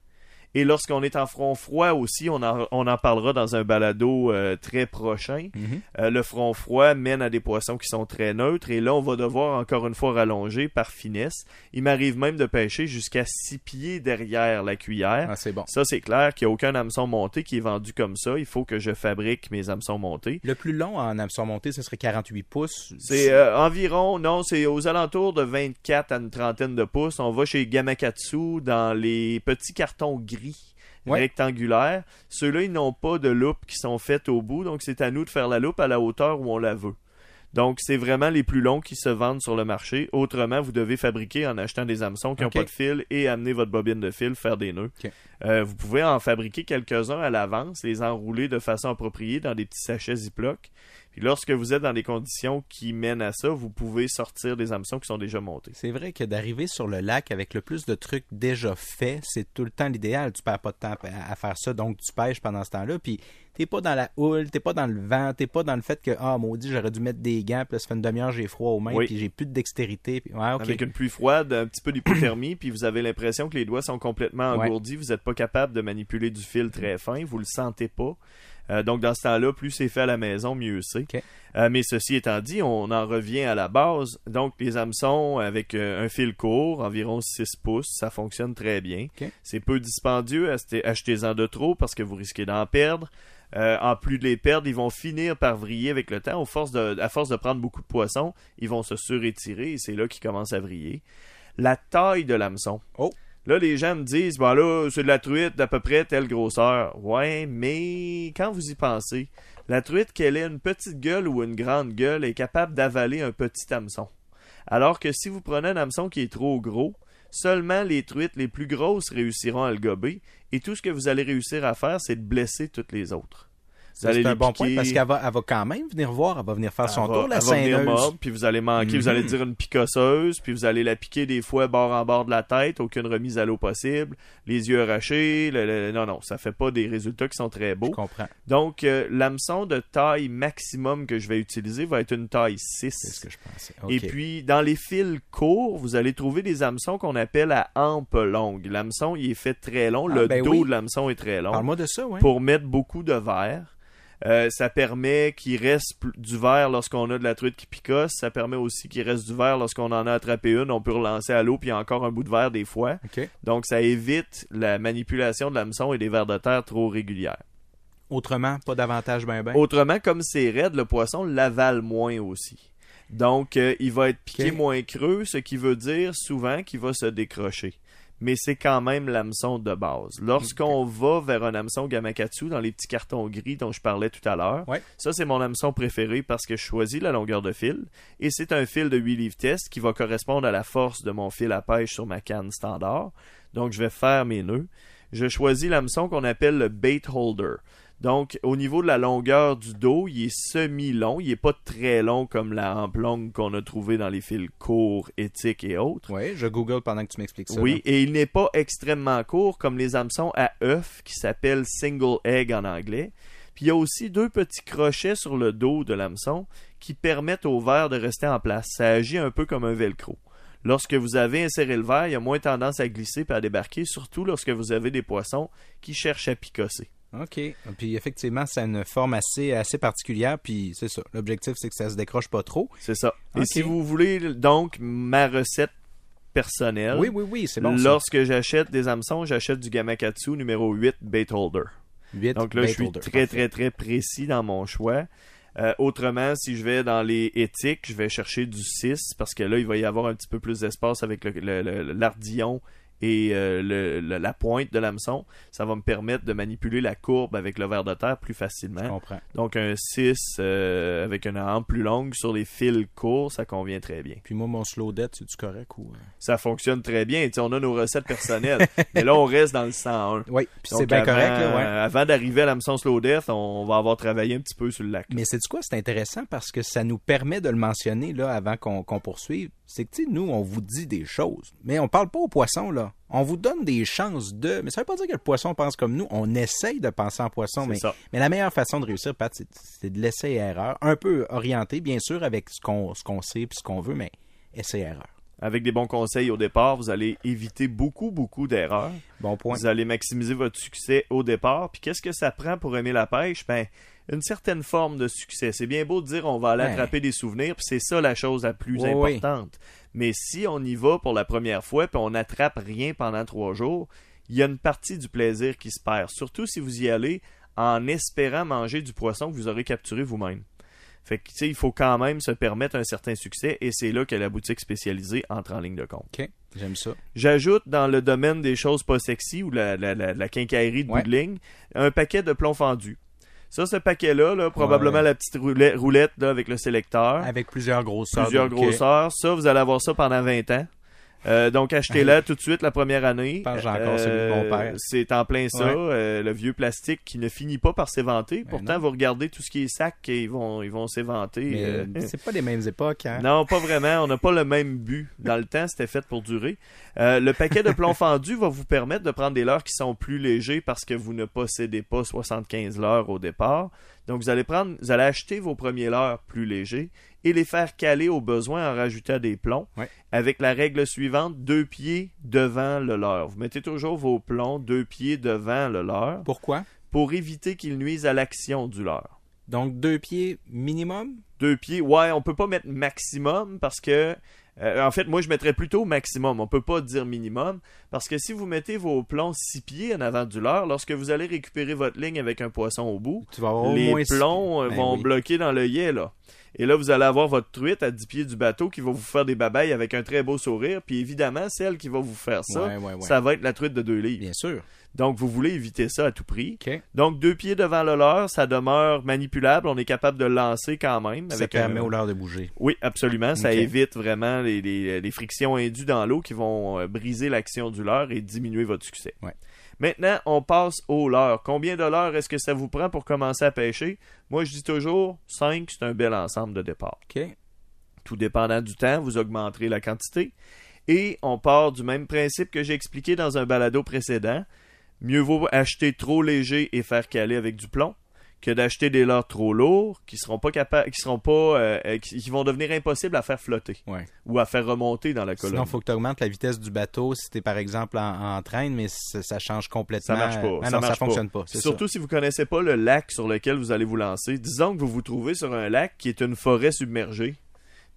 Et lorsqu'on est en front froid aussi, on en, on en parlera dans un balado euh, très prochain. Mhm. Euh, le front froid mène à des poissons qui sont très neutres et là, on va devoir encore une fois rallonger par finesse. Il m'arrive même de pêcher jusqu'à 6 pieds derrière la cuillère. Ah, c'est bon. Ça, c'est clair qu'il n'y a aucun hameçon monté qui est vendu comme ça. Il faut que je fabrique mes hameçons montés. Le plus long en hameçon monté, ce serait 48 pouces. C'est euh, environ, non, c'est aux alentours de 24 à une trentaine de pouces. On va chez Gamakatsu dans les petits cartons gris Ouais. rectangulaires. Ceux-là, ils n'ont pas de loupe qui sont faites au bout, donc c'est à nous de faire la loupe à la hauteur où on la veut. Donc, c'est vraiment les plus longs qui se vendent sur le marché. Autrement, vous devez fabriquer en achetant des hameçons qui n'ont pas de fil et amener votre bobine de fil, faire des nœuds. Euh, vous pouvez en fabriquer quelques-uns à l'avance, les enrouler de façon appropriée dans des petits sachets Ziploc. Puis lorsque vous êtes dans des conditions qui mènent à ça, vous pouvez sortir des hameçons qui sont déjà montés. C'est vrai que d'arriver sur le lac avec le plus de trucs déjà faits, c'est tout le temps l'idéal. Tu perds pas de temps à, faire ça, donc tu pêches pendant ce temps-là. Puis t'es pas dans la houle, t'es pas dans le vent, t'es pas dans le fait que ah maudit j'aurais dû mettre des gants, puis là, ça fait une demi-heure j'ai froid aux mains, Oui. puis j'ai plus de dextérité. Puis... Ouais, ok. Avec une pluie froide, un petit peu d'hypothermie, puis vous avez l'impression que les doigts sont complètement Ouais. engourdis. Vous n'êtes pas capable de manipuler du fil très fin, vous le sentez pas. Euh, donc dans ce temps-là, plus c'est fait à la maison, mieux c'est. Euh, mais ceci étant dit, on en revient à la base. Donc les hameçons avec euh, un fil court, environ 6 pouces, ça fonctionne très bien. C'est peu dispendieux, achetez- achetez-en de trop parce que vous risquez d'en perdre. Euh, en plus de les perdre, ils vont finir par vriller avec le temps. Au force de- à force de prendre beaucoup de poissons, ils vont se surétirer et c'est là qu'ils commencent à vriller. La taille de l'hameçon. Oh. Là, les gens me disent, bah là, c'est de la truite d'à peu près telle grosseur. Ouais, mais quand vous y pensez, la truite, qu'elle ait une petite gueule ou une grande gueule, est capable d'avaler un petit hameçon. Alors que si vous prenez un hameçon qui est trop gros, seulement les truites les plus grosses réussiront à le gober, et tout ce que vous allez réussir à faire, c'est de blesser toutes les autres. Vous Ça, allez c'est un bon point parce qu'elle va, elle va quand même venir voir, elle va venir faire son tour, la mordre, puis vous allez manquer, vous allez Mhm. dire une picosseuse, puis vous allez la piquer des fois bord en bord de la tête, aucune remise à l'eau possible, les yeux arrachés, le- le- non, non, ça fait pas des résultats qui sont très Je beaux. comprends. Donc, euh, l'hameçon de taille maximum que je vais utiliser va être une taille 6. C'est ce que je pensais. Et puis, dans les fils courts, vous allez trouver des hameçons qu'on appelle à hampe longue. L'hameçon, il est fait très long. Ah, le ben dos oui. de l'hameçon est très long Parle-moi de ça, oui. pour mettre beaucoup de verre. Euh, ça permet qu'il reste du verre lorsqu'on a de la truite qui picosse. Ça permet aussi qu'il reste du verre lorsqu'on en a attrapé une. On peut relancer à l'eau, puis encore un bout de verre des fois. Donc, ça évite la manipulation de l'hameçon et des vers de terre trop régulières. Autrement, pas d'avantage ben ben. Autrement, comme c'est raide, le poisson l'avale moins aussi. Donc, euh, il va être piqué moins creux, ce qui veut dire souvent qu'il va se décrocher. Mais c'est quand même l'hameçon de base. Lorsqu'on va vers un hameçon Gamakatsu dans les petits cartons gris dont je parlais tout à l'heure, Ouais. ça c'est mon hameçon préféré parce que je choisis la longueur de fil et c'est un fil de 8 livres test qui va correspondre à la force de mon fil à pêche sur ma canne standard. Donc je vais faire mes nœuds. Je choisis l'hameçon qu'on appelle le bait holder. Donc, au niveau de la longueur du dos, il est semi-long. Il est pas très long comme la hampe longue qu'on a trouvé dans les fils courts, éthiques et autres. Oui, je google pendant que tu m'expliques ça. Oui, et il n'est pas extrêmement court comme les hameçons à œuf qui s'appellent single egg en anglais. Puis il y a aussi deux petits crochets sur le dos de l'hameçon qui permettent au verre de rester en place. Ça agit un peu comme un velcro. Lorsque vous avez inséré le verre, il y a moins tendance à glisser et à débarquer, surtout lorsque vous avez des poissons qui cherchent à picosser. OK. Puis effectivement, c'est une forme assez, assez particulière. Puis c'est ça. L'objectif, c'est que ça se décroche pas trop. C'est ça. Et si vous voulez donc ma recette personnelle, Oui, oui, oui, c'est bon. lorsque j'achète des hameçons, j'achète du Gamakatsu numéro 8 bait holder. Donc là, je suis holder. très, Parfait. très, très précis dans mon choix. Euh, autrement, si je vais dans les éthiques, je vais chercher du 6 parce que là, il va y avoir un petit peu plus d'espace avec le- le- le- l'ardillon et euh, le- le- la pointe de l'hameçon, ça va me permettre de manipuler la courbe avec le ver de terre plus Je facilement. comprends. Donc un 6 euh, avec une hampe plus longue sur les fils courts, ça convient très bien. Puis moi, mon slow dead, c'est-tu correct ou... euh? Ça fonctionne très bien. Tu sais, on a nos recettes personnelles. mais là, on reste dans le 101. Oui, puis c'est bien avant- correct, là, ouais. Avant d'arriver à l'hameçon Slow Death, on va avoir travaillé un petit peu sur le lac. Mais c'est du quoi? C'est intéressant parce que ça nous permet de le mentionner là avant qu'on qu'on poursuive. C'est que, tu sais, nous, on vous dit des choses, mais on parle pas aux poissons, là. On vous donne des chances de... Mais ça veut pas dire que le poisson pense comme nous. On essaye de penser en poisson, mais, ça. mais la meilleure façon de réussir, Pat, c'est- c'est de laisser erreur. Un peu orienté, bien sûr, avec ce qu'on ce qu'on sait puis ce qu'on veut, mais essai-erreur. Avec des bons conseils au départ, vous allez éviter beaucoup, beaucoup d'erreurs. Bon point. Vous allez maximiser votre succès au départ. Puis qu'est-ce que ça prend pour aimer la pêche? Ben, une certaine forme de succès. C'est bien beau de dire on va aller Ouais. attraper des souvenirs, puis c'est ça la chose la plus Oui, oui. importante. Mais si on y va pour la première fois, puis on n'attrape rien pendant trois jours, il y a une partie du plaisir qui se perd. Surtout si vous y allez en espérant manger du poisson que vous aurez capturé vous-même. Fait que, tu sais, il faut quand même se permettre un certain succès et c'est là que la boutique spécialisée entre en ligne de compte. OK, j'aime ça. J'ajoute dans le domaine des choses pas sexy ou la, la, la, la quincaillerie de Ouais. bout de ligne un paquet de plomb fendu. Ça, ce paquet-là, là, probablement Ouais. la petite roulette, roulette là, avec le sélecteur, Avec plusieurs grosseurs. plusieurs grosseurs. Ça, vous allez avoir ça pendant 20 ans. Euh, donc, achetez-la tout de suite la première année. Père. C'est en plein ça, Ouais. euh, le vieux plastique qui ne finit pas par s'éventer. Ben Pourtant, non. vous regardez tout ce qui est sac et ils vont, ils vont s'éventer. Euh, c'est pas les mêmes époques, hein? non, pas vraiment. On n'a pas le même but. Dans le temps, c'était fait pour durer. Euh, le paquet de plomb fendu va vous permettre de prendre des leurres qui sont plus légers parce que vous ne possédez pas 75 leurres au départ. Donc, vous allez prendre, vous allez acheter vos premiers leurres plus légers et les faire caler au besoin en rajoutant des plombs. Ouais. Avec la règle suivante, deux pieds devant le leurre. Vous mettez toujours vos plombs deux pieds devant le leurre Pourquoi? pour éviter qu'ils nuisent à l'action du leurre. Donc, deux pieds minimum? Deux pieds, ouais, on peut pas mettre maximum parce que euh, en fait, moi je mettrais plutôt maximum. On peut pas dire minimum parce que si vous mettez vos plombs six pieds en avant du leurre, lorsque vous allez récupérer votre ligne avec un poisson au bout, Tu vas avoir au les six- plombs euh, Ben vont oui. bloquer dans l'œillet là. Et là, vous allez avoir votre truite à 10 pieds du bateau qui va vous faire des babayes avec un très beau sourire. Puis évidemment, celle qui va vous faire ça, Ouais, ouais, ouais. ça va être la truite de deux livres. Bien sûr. Donc, vous voulez éviter ça à tout prix. Donc, deux pieds devant le leurre, ça demeure manipulable. On est capable de le lancer quand même. Ça permet un- au leurre de bouger. Oui, absolument. Ça évite vraiment les, les- les frictions indues dans l'eau qui vont euh, briser l'action du leurre et diminuer votre succès. Ouais. Maintenant, on passe au leurre. Combien de leurres est-ce que ça vous prend pour commencer à pêcher? Moi, je dis toujours 5, c'est un bel ensemble de départ. Tout dépendant du temps, vous augmenterez la quantité. Et on part du même principe que j'ai expliqué dans un balado précédent. Mieux vaut acheter trop léger et faire caler avec du plomb que d'acheter des leurres trop lourds qui seront pas capables, qui seront pas, euh, euh, qui, qui vont devenir impossibles à faire flotter Ouais. ou à faire remonter dans la colonne. Sinon, il faut que tu augmentes la vitesse du bateau si tu es, par exemple, en, en train, mais ça, change complètement. Ça marche pas. Ah ça non, marche ça fonctionne pas. Surtout si vous connaissez pas le lac sur lequel vous allez vous lancer. Disons que vous vous trouvez sur un lac qui est une forêt submergée,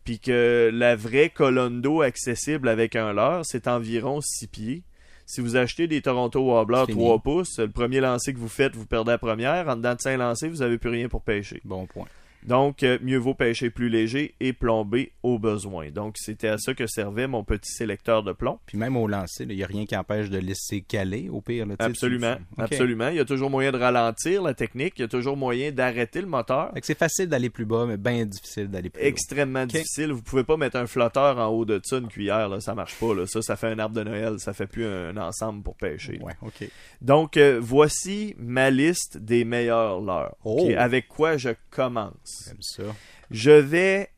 puis que la vraie colonne d'eau accessible avec un leurre, c'est environ 6 pieds. Si vous achetez des Toronto Wobbler C'est fini. 3 pouces, le premier lancer que vous faites, vous perdez la première. En dedans de 5 lancers, vous n'avez plus rien pour pêcher. Bon point. Donc, euh, mieux vaut pêcher plus léger et plomber au besoin. Donc, c'était à ça que servait mon petit sélecteur de plomb. Puis même au lancer, il n'y a rien qui empêche de laisser caler, au pire. Là, Absolument, tu- absolument. Il y a toujours moyen de ralentir la technique. Il y a toujours moyen d'arrêter le moteur. C'est facile d'aller plus bas, mais bien difficile d'aller plus haut. Extrêmement difficile. Vous pouvez pas mettre un flotteur en haut de ça, une cuillère. Là. Ça marche pas. Là. Ça, ça fait un arbre de Noël. Ça fait plus un ensemble pour pêcher. là. Ouais, OK. Donc, euh, voici ma liste des meilleurs leurres. Oh. Avec quoi je commence? J'aime ça. Je vais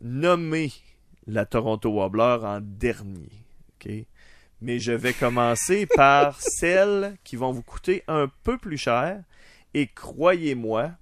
nommer la Toronto Wobbler en dernier. OK? Mais je vais commencer par celles qui vont vous coûter un peu plus cher. Et croyez-moi,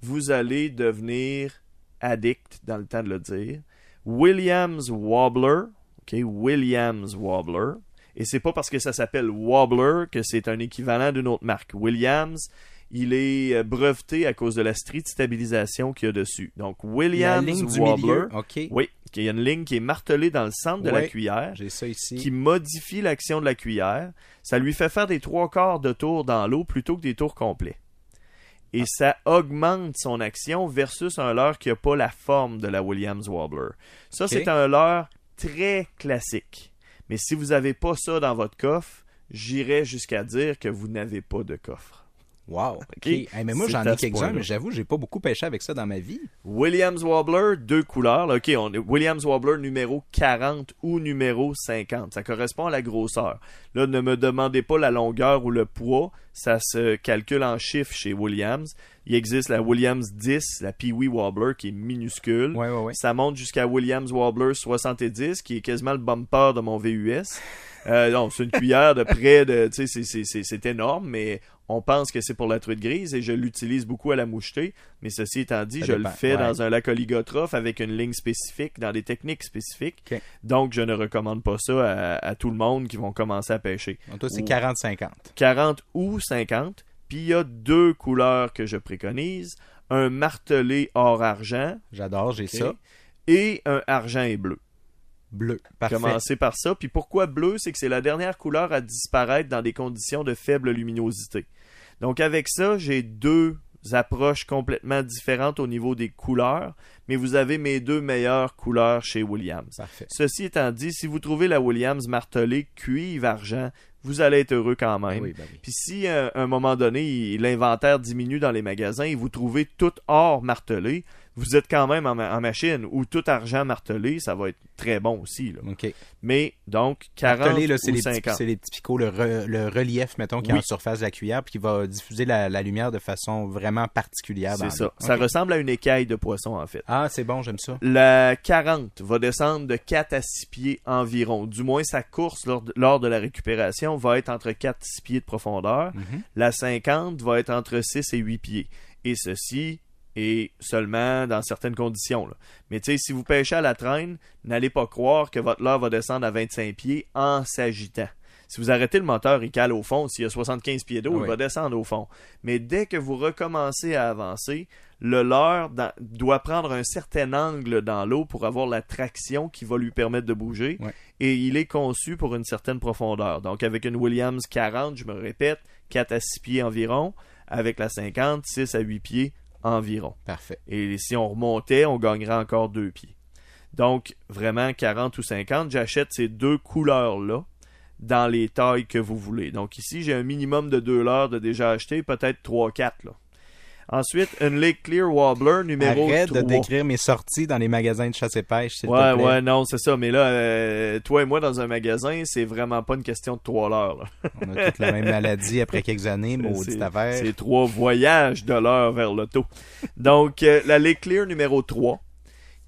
vous allez devenir addict dans le temps de le dire. Williams Wobbler. OK? Williams Wobbler. Et c'est pas parce que ça s'appelle Wobbler que c'est un équivalent d'une autre marque. Williams, il est euh, breveté à cause de la street stabilisation qu'il y a dessus. Donc, La Williams ligne du Wobbler. Oui, il y a une ligne qui est martelée dans le centre de la cuillère J'ai ça ici. qui modifie l'action de la cuillère. Ça lui fait faire des trois quarts de tour dans l'eau plutôt que des tours complets. Et Ah. ça augmente son action versus un leurre qui n'a pas la forme de la Williams Wobbler. Ça, c'est un leurre très classique. Mais si vous n'avez pas ça dans votre coffre, j'irais jusqu'à dire que vous n'avez pas de coffre. Wow. OK. Hey, mais moi, j'en ai quelques-uns, mais j'avoue, j'ai pas beaucoup pêché avec ça dans ma vie. Williams Wobbler, deux couleurs. là. OK, on est Williams Wobbler numéro 40 ou numéro 50. Ça correspond à la grosseur. Là, ne me demandez pas la longueur ou le poids. Ça se calcule en chiffres chez Williams. Il existe la Williams 10, la Pee-Wee Wobbler, qui est minuscule. Ouais, ouais, ouais. Ça monte jusqu'à Williams Wobbler 70, qui est quasiment le bumper de mon VUS. Euh, non, c'est une cuillère de près de... Tu sais, c'est- énorme, mais on pense que c'est pour la truite grise et je l'utilise beaucoup à la moucheté. Mais ceci étant dit, Ça je dépend, le fais ouais. dans un lac oligotrophe avec une ligne spécifique, dans des techniques spécifiques. Donc, je ne recommande pas ça à, à tout le monde qui vont commencer à pêcher. Donc, toi, c'est Ou- 40-50. 40 ou 50. Puis il y a deux couleurs que je préconise. Un martelé or argent J'adore, j'ai ça. et un argent et bleu. Bleu. Parfait. Commencer par ça. Puis pourquoi bleu, c'est que c'est la dernière couleur à disparaître dans des conditions de faible luminosité. Donc avec ça, j'ai deux approches complètement différentes au niveau des couleurs, mais vous avez mes deux meilleures couleurs chez Williams. Parfait. Ceci étant dit, si vous trouvez la Williams martelée cuivre argent, vous allez être heureux quand même. Oui, ben oui. Puis si euh, à un moment donné, l'inventaire diminue dans les magasins et vous trouvez tout or martelé, vous êtes quand même en, ma- en machine ou tout argent martelé, ça va être très bon aussi. là. Mais donc 40 Martelé, là, c'est ou les, petits, 50. c'est les petits picots, le, re- le relief, mettons, qui est Oui. en surface de la cuillère, puis qui va diffuser la, la lumière de façon vraiment particulière. C'est ça. l'eau. Ça ressemble à une écaille de poisson en fait. Ah, c'est bon, j'aime ça. La 40 va descendre de 4 à 6 pieds environ. Du moins, sa course lors de, lors de la récupération va être entre 4 et 6 pieds de profondeur. Mhm. La 50 va être entre 6 et 8 pieds. Et ceci est seulement dans certaines conditions. là. Mais tu sais, si vous pêchez à la traîne, n'allez pas croire que votre leurre va descendre à 25 pieds en s'agitant. Si vous arrêtez le moteur, il cale au fond. S'il y a 75 pieds d'eau, Oui. il va descendre au fond. Mais dès que vous recommencez à avancer, le leurre dans- doit prendre un certain angle dans l'eau pour avoir la traction qui va lui permettre de bouger. Et il est conçu pour une certaine profondeur. Donc avec une Williams 40, je me répète, 4 à 6 pieds environ. Avec la 50, 6 à 8 pieds environ. Parfait. Et si on remontait, on gagnerait encore 2 pieds. Donc, vraiment, 40 ou 50, j'achète ces deux couleurs-là dans les tailles que vous voulez. Donc ici, j'ai un minimum de deux leurres de déjà acheté, peut-être 3-4. Ensuite, une Lake Clear Wobbler numéro Arrête 3. de décrire mes sorties dans les magasins de chasse et pêche, s'il Ouais, te plaît. ouais, non, c'est ça. Mais là, euh, toi et moi, dans un magasin, c'est vraiment pas une question de trois là. On a toute la même maladie après quelques années, maudite affaire. C'est trois voyages de l'heure vers l'auto. Donc, euh, la Lake Clear numéro 3,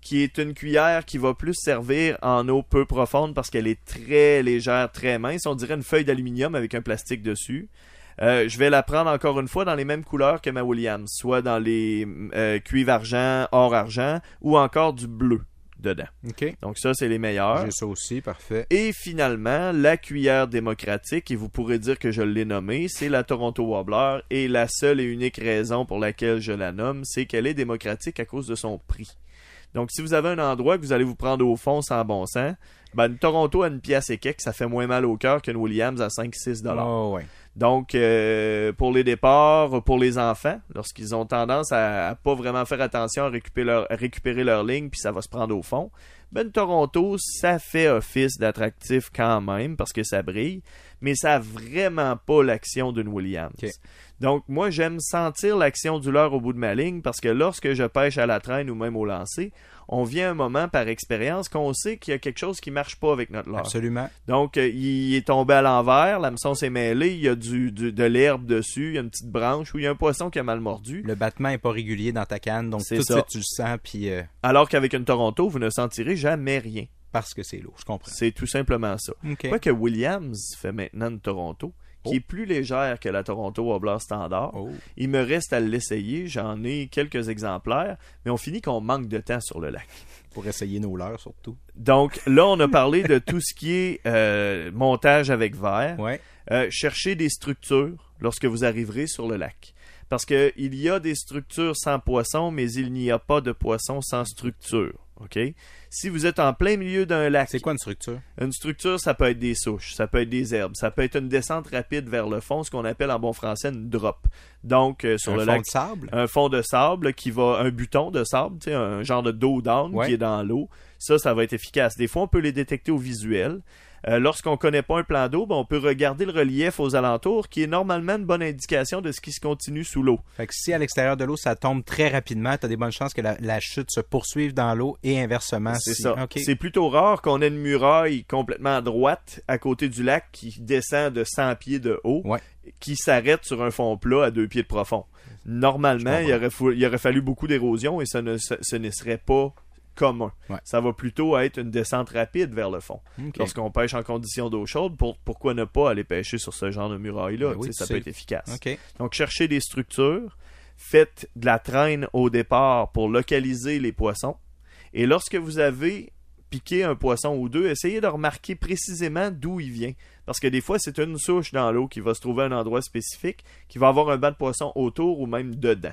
qui est une cuillère qui va plus servir en eau peu profonde parce qu'elle est très légère, très mince. On dirait une feuille d'aluminium avec un plastique dessus. Euh, je vais la prendre encore une fois dans les mêmes couleurs que ma Williams, soit dans les euh, cuivre argent, or argent, ou encore du bleu dedans. OK. Donc ça, c'est les meilleurs. J'ai ça aussi, parfait. Et finalement, la cuillère démocratique, et vous pourrez dire que je l'ai nommée, c'est la Toronto Wobbler. Et la seule et unique raison pour laquelle je la nomme, c'est qu'elle est démocratique à cause de son prix. Donc, si vous avez un endroit que vous allez vous prendre au fond sans bon sens, ben, une Toronto à une pièce et quelques, ça fait moins mal au cœur qu'une Williams à 5-6 dollars. Oh, ouais. Donc, euh, pour les départs, pour les enfants, lorsqu'ils ont tendance à, pas vraiment faire attention à récupérer leur, ligne, puis ça va se prendre au fond, ben Toronto, ça fait office d'attractif quand même parce que ça brille, mais ça a vraiment pas l'action d'une Williams. Donc, moi, j'aime sentir l'action du leurre au bout de ma ligne parce que lorsque je pêche à la traîne ou même au lancer, on vient un moment par expérience qu'on sait qu'il y a quelque chose qui marche pas avec notre leurre. Absolument. Donc, euh, il est tombé à l'envers, l'hameçon s'est mêlé, il y a du, du- de l'herbe dessus, il y a une petite branche ou il y a un poisson qui a mal mordu. Le battement est pas régulier dans ta canne, donc tout de suite tu le sens, puis euh, Alors qu'avec une Toronto, vous ne sentirez jamais rien. parce que c'est lourd, je comprends. C'est tout simplement ça. OK. Quoique Williams fait maintenant une Toronto, qui est plus légère que la Toronto Wobbler standard. Oh. Il me reste à l'essayer, j'en ai quelques exemplaires, mais on finit qu'on manque de temps sur le lac. Pour essayer nos leurres, surtout. Donc là, on a parlé de tout ce qui est euh, montage avec verre. Ouais. Euh, cherchez des structures lorsque vous arriverez sur le lac. Parce que il y a des structures sans poisson, mais il n'y a pas de poisson sans structure. OK? Si vous êtes en plein milieu d'un lac, C'est quoi une structure? une structure, ça peut être des souches, ça peut être des herbes, ça peut être une descente rapide vers le fond, ce qu'on appelle en bon français une drop. Donc, euh, sur un le fond lac, de sable? un fond de sable qui va, un buton de sable, tu sais, un genre de dos down Ouais. qui est dans l'eau. Ça, ça va être efficace. Des fois, on peut les détecter au visuel. Euh, Lorsqu'on connaît pas un plan d'eau, ben, on peut regarder le relief aux alentours, qui est normalement une bonne indication de ce qui se continue sous l'eau. Fait que si à l'extérieur de l'eau, ça tombe très rapidement, tu as des bonnes chances que la, la chute se poursuive dans l'eau et inversement. C'est si- ça. C'est plutôt rare qu'on ait une muraille complètement à droite à côté du lac qui descend de 100 pieds de haut, Ouais. qui s'arrête sur un fond plat à deux pieds de profond. Normalement, il aurait, il aurait fallu beaucoup d'érosion et ça ne, ce, ce ne serait pas commun. Ouais. Ça va plutôt être une descente rapide vers le fond. Lorsqu'on pêche en conditions d'eau chaude, pour- pourquoi ne pas aller pêcher sur ce genre de muraille-là? Ben oui, Tu sais, ça peut être efficace. Donc, cherchez des structures, faites de la traîne au départ pour localiser les poissons. Et lorsque vous avez piqué un poisson ou deux, essayez de remarquer précisément d'où il vient. Parce que des fois, c'est une souche dans l'eau qui va se trouver à un endroit spécifique, qui va avoir un banc de poisson autour ou même dedans.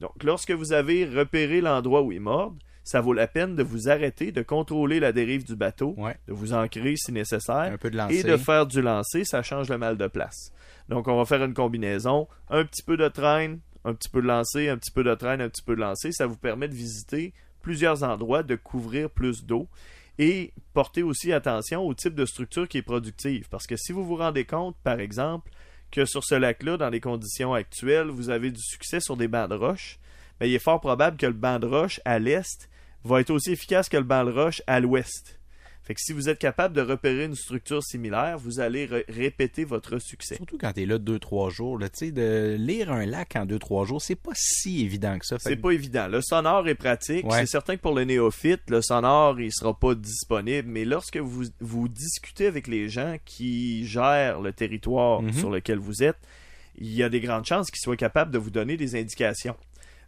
Donc, lorsque vous avez repéré l'endroit où il morde, ça vaut la peine de vous arrêter, de contrôler la dérive du bateau, Ouais. de vous ancrer si nécessaire, Un peu de lancer. et de faire du lancer, ça change le mal de place. Donc, on va faire une combinaison, un petit peu de traîne, un petit peu de lancer, un petit peu de traîne, un petit peu de lancer. Ça vous permet de visiter plusieurs endroits, de couvrir plus d'eau et porter aussi attention au type de structure qui est productive. Parce que si vous vous rendez compte, par exemple, que sur ce lac-là, dans les conditions actuelles, vous avez du succès sur des bancs de roche, ben, il est fort probable que le banc de roche à l'est va être aussi efficace que le banc de roche à l'ouest. Fait que si vous êtes capable de repérer une structure similaire, vous allez ré- répéter votre succès. Surtout quand t'es là deux, trois jours, là, tu sais, de lire un lac en deux, trois jours, c'est pas si évident que ça. Fait C'est pas évident. Le sonore est pratique. Ouais. C'est certain que pour le néophyte, le sonore, il sera pas disponible. Mais lorsque vous, vous discutez avec les gens qui gèrent le territoire Mhm. sur lequel vous êtes, il y a des grandes chances qu'ils soient capables de vous donner des indications.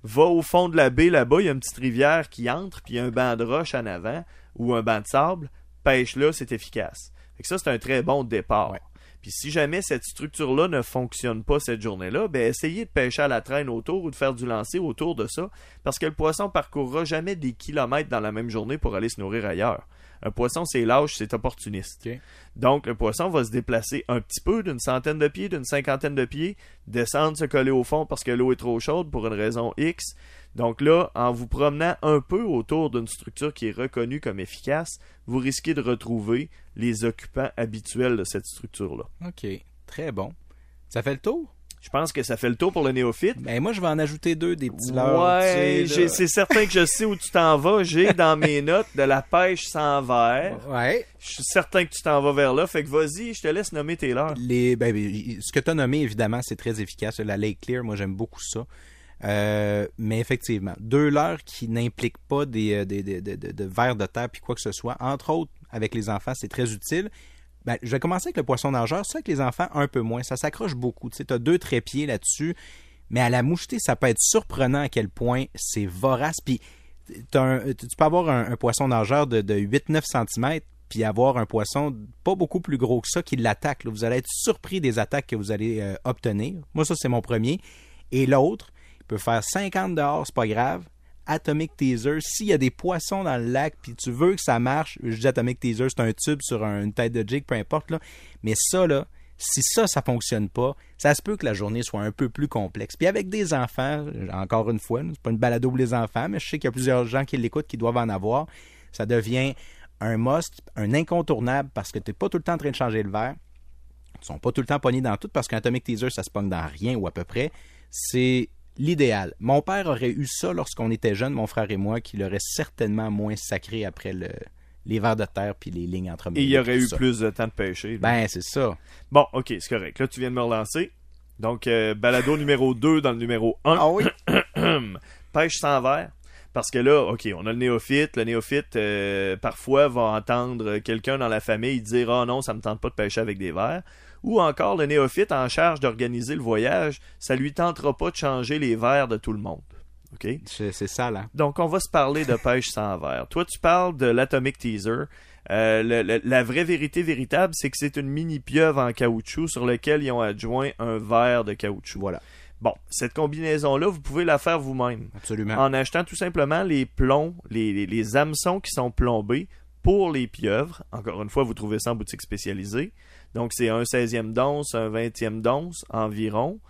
Va au fond de la baie, là-bas, il y a une petite rivière qui entre, puis il y a un banc de roche en avant, ou un banc de sable. Pêche là, c'est efficace. Fait que ça, c'est un très bon départ. Ouais. Puis si jamais cette structure-là ne fonctionne pas cette journée-là, ben essayez de pêcher à la traîne autour ou de faire du lancer autour de ça, parce que le poisson parcourra jamais des kilomètres dans la même journée pour aller se nourrir ailleurs. Un poisson, c'est lâche, c'est opportuniste. Donc, le poisson va se déplacer un petit peu, d'une centaine de pieds, d'une cinquantaine de pieds, descendre, se coller au fond parce que l'eau est trop chaude pour une raison X. Donc là, en vous promenant un peu autour d'une structure qui est reconnue comme efficace, vous risquez de retrouver les occupants habituels de cette structure-là. OK. Très bon. Ça fait le tour? Je pense que ça fait le tour pour le néophyte. Ben, moi, je vais en ajouter deux, des petits leurres, Ouais, tu sais, c'est certain que je sais où tu t'en vas. J'ai dans mes notes de la pêche sans verre. Ouais. Je suis certain que tu t'en vas vers là. Fait que vas-y, je te laisse nommer tes leurres. Les, ben, ben, ce que tu as nommé, évidemment, c'est très efficace. La Lake Clear, moi, j'aime beaucoup ça. Euh, mais effectivement, deux leurres qui n'impliquent pas des, euh, des, des- de, de- de vers de terre puis quoi que ce soit. Entre autres, avec les enfants, c'est très utile. Ben, je vais commencer avec le poisson nageur. Ça, avec les enfants, un peu moins. Ça s'accroche beaucoup. Tu sais, as deux trépieds là-dessus. Mais à la moucheté, ça peut être surprenant à quel point c'est vorace. Puis tu peux avoir un, poisson nageur de, de 8-9 cm puis avoir un poisson pas beaucoup plus gros que ça qui l'attaque. Vous allez être surpris des attaques que vous allez euh, obtenir. Moi, ça, c'est mon premier. Et l'autre, il peut faire 50 dehors, c'est pas grave. Atomic Teaser, s'il y a des poissons dans le lac, puis tu veux que ça marche, je dis Atomic Teaser, c'est un tube sur un- une tête de jig, peu importe, là. Mais ça, là, si ça, ça fonctionne pas, ça se peut que la journée soit un peu plus complexe. Puis avec des enfants, encore une fois, c'est pas une balado pour les enfants, mais je sais qu'il y a plusieurs gens qui l'écoutent qui doivent en avoir. Ça devient un must, un incontournable parce que tu n'es pas tout le temps en train de changer le verre. Ils sont pas tout le temps pognés dans tout parce qu'un Atomic Teaser, ça se pogne dans rien ou à peu près. C'est l'idéal. Mon père aurait eu ça lorsqu'on était jeunes, mon frère et moi, qui l'aurait certainement moins sacré après le, les vers de terre puis les lignes entre Et il y aurait eu plus de temps de pêcher. Ben, c'est ça. Bon, ok, c'est correct. Là, tu viens de me relancer. Donc, euh, balado numéro 2 dans le numéro 1. Ah oui? Pêche sans verre. Parce que là, ok, on a le néophyte. Le néophyte, euh, parfois, va entendre quelqu'un dans la famille dire Ah non, ça me tente pas de pêcher avec des verres. Ou encore, le néophyte en charge d'organiser le voyage, ça lui tentera pas de changer les verres de tout le monde. OK? C'est c'est ça, là. Donc, on va se parler de pêche sans verre. Toi, tu parles de l'Atomic Teaser. Euh, le- le- la vraie vérité véritable, c'est que c'est une mini pieuvre en caoutchouc sur laquelle ils ont adjoint un verre de caoutchouc. Voilà. Bon, cette combinaison-là, vous pouvez la faire vous-même Absolument. en achetant tout simplement les plombs, les, les- les hameçons qui sont plombés pour les pieuvres. Encore une fois, vous trouvez ça en boutique spécialisée. Donc, c'est un 16e d'once, un 20e d'once environ.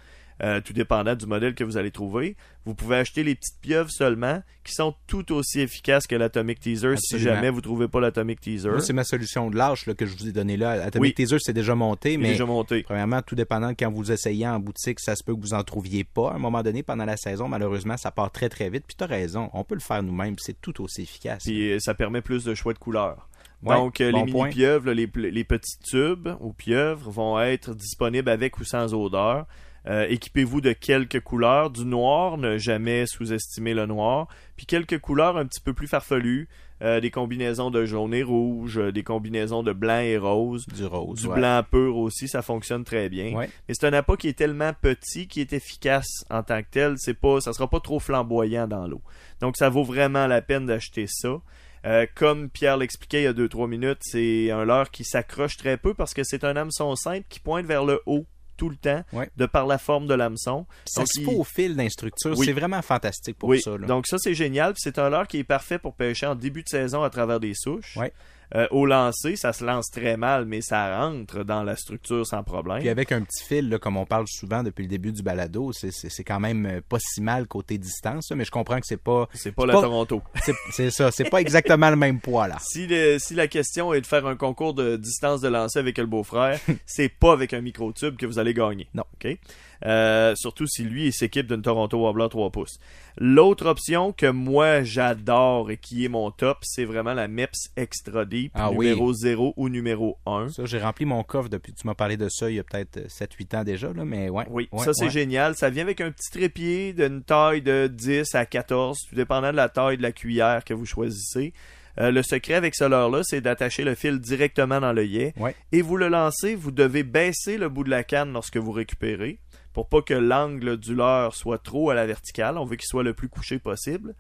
euh, tout dépendant du modèle que vous allez trouver. Vous pouvez acheter les petites pieuvres seulement, qui sont tout aussi efficaces que l'Atomic Teaser si jamais vous trouvez pas l'Atomic Teaser. Moi, c'est ma solution de lâche là, que je vous ai donnée là. Atomic Oui. Teaser, c'est déjà monté, mais déjà monté. premièrement, tout dépendant de quand vous essayez en boutique, ça se peut que vous en trouviez pas. À un moment donné, pendant la saison, malheureusement, ça part très très vite. Puis tu as raison, on peut le faire nous-mêmes, c'est tout aussi efficace. Puis euh, ça permet plus de choix de couleurs. Ouais, Donc, euh, bon les mini-pieuvres, les, petits tubes ou pieuvres vont être disponibles avec ou sans odeur. Euh, Équipez-vous de quelques couleurs. Du noir, ne jamais sous-estimer le noir. Puis quelques couleurs un petit peu plus farfelues. euh, des combinaisons de jaune et rouge, euh, des combinaisons de blanc et rose. Du rose. Du ouais. blanc pur aussi, ça fonctionne très bien. Ouais. Mais c'est un appât qui est tellement petit, qui est efficace en tant que tel. C'est pas, ça sera pas trop flamboyant dans l'eau. Donc ça vaut vraiment la peine d'acheter ça. Euh, comme Pierre l'expliquait il y a 2-3 minutes, c'est un leurre qui s'accroche très peu parce que c'est un hameçon simple qui pointe vers le haut tout le temps, Ouais. de par la forme de l'hameçon. Ça Donc, se il- fait au fil d'un structure. Oui. C'est vraiment fantastique pour oui, ça. là. donc ça c'est génial. C'est un leurre qui est parfait pour pêcher en début de saison à travers des souches. Ouais. Euh, au lancer, ça se lance très mal, mais ça rentre dans la structure sans problème. Puis avec un petit fil, là, comme on parle souvent depuis le début du balado, c'est- quand même euh, pas si mal côté distance, mais je comprends que c'est pas. C'est pas C'est la pas- Toronto. C'est c'est ça, c'est pas exactement le même poids là. Si, le- si la question est de faire un concours de distance de lancer avec le beau-frère, c'est pas avec un microtube que vous allez gagner. Non. OK? Euh, surtout si lui il s'équipe d'une Toronto Wobbler 3 pouces. L'autre option que moi j'adore et qui est mon top, c'est vraiment la MEPS Extra Deep, Ah oui. numéro 0 ou numéro 1. Ça, j'ai rempli mon coffre depuis. Tu m'as parlé de ça il y a peut-être euh, 7-8 ans déjà, là, mais ouais. Oui, ouais, ça c'est ouais. génial. Ça vient avec un petit trépied d'une taille de 10 à 14, tout dépendant de la taille de la cuillère que vous choisissez. Euh, le secret avec ce leurre-là, c'est d'attacher le fil directement dans l'œillet. Ouais. Et vous le lancez, vous devez baisser le bout de la canne lorsque vous récupérez, pour pas que l'angle du leurre soit trop à la verticale. On veut qu'il soit le plus couché possible.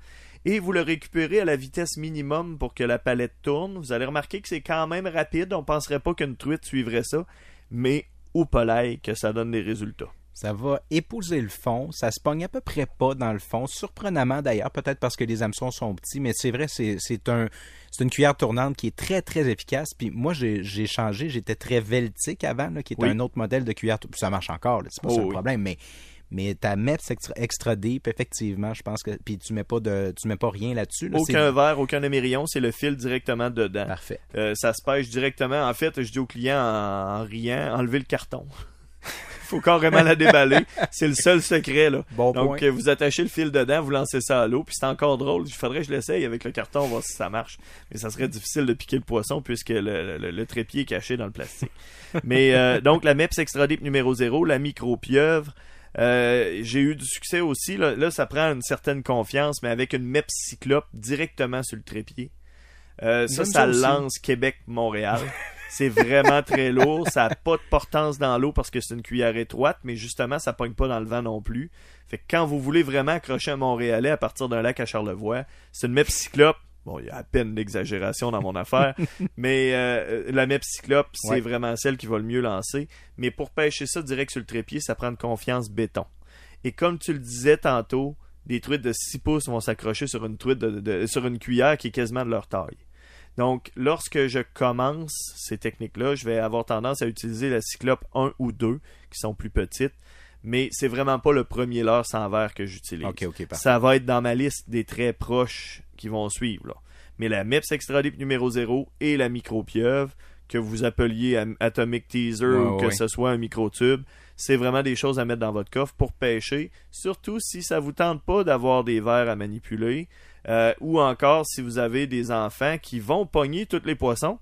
Et vous le récupérez à la vitesse minimum pour que la palette tourne. Vous allez remarquer que c'est quand même rapide. On penserait pas qu'une truite suivrait ça. Mais palais que ça donne des résultats. Ça va épouser le fond. Ça se pogne à peu près pas dans le fond. Surprenamment d'ailleurs, peut-être parce que les hameçons sont petits, mais c'est vrai, c'est c'est un, c'est une cuillère tournante qui est très très efficace. Puis moi, j'ai changé. J'étais très Veltic avant, là, qui était Oui. un autre modèle de cuillère. tou- Ça marche encore, c'est pas Oh ça le oui. problème, mais mais ta MEPS extra, extra deep, effectivement, je pense que puis tu mets pas de tu mets pas rien là-dessus. là, Aucun verre, aucun émérillon, c'est le fil directement dedans. parfait. Euh, ça se pêche directement. En fait, je dis au client en, en riant, enlevez le carton. Faut carrément la déballer. C'est le seul secret, là. Bon Donc, point. euh, vous attachez le fil dedans, vous lancez ça à l'eau, puis c'est encore drôle. Il faudrait que je l'essaye avec le carton, voir si ça marche. Mais ça serait difficile de piquer le poisson puisque le, le- le trépied est caché dans le plastique. Mais euh, donc, la MEPS Extra Deep numéro 0, la micro-pieuvre. Euh, j'ai eu du succès aussi. Là, là, ça prend une certaine confiance, mais avec une MEPS Cyclope directement sur le trépied. Euh, ça, ça lance Québec-Montréal. C'est vraiment très lourd. Ça n'a pas de portance dans l'eau parce que c'est une cuillère étroite, mais justement, ça pogne pas dans le vent non plus. Fait que quand vous voulez vraiment accrocher un Montréalais à partir d'un lac à Charlevoix, c'est une MEP Cyclope. Bon, il y a à peine d'exagération dans mon affaire, mais euh, la MEP Cyclope, c'est Ouais. vraiment celle qui va le mieux lancer. Mais pour pêcher ça direct sur le trépied, ça prend de confiance béton. Et comme tu le disais tantôt, des truites de 6 pouces vont s'accrocher sur une truite de- de- sur une cuillère qui est quasiment de leur taille. Donc, lorsque je commence ces techniques-là, je vais avoir tendance à utiliser la Cyclope 1 ou 2, qui sont plus petites, mais c'est vraiment pas le premier leurre sans verre que j'utilise. Ça va être dans ma liste des très proches qui vont suivre. Là. Mais la MEPS Extra Deep numéro 0 et la micro-pieuvre, que vous appeliez Atomic Teaser Ouais, ou que ouais. ce soit un micro-tube, c'est vraiment des choses à mettre dans votre coffre pour pêcher, surtout si ça vous tente pas d'avoir des verres à manipuler, euh, ou encore si vous avez des enfants qui vont pogner tous les poissons.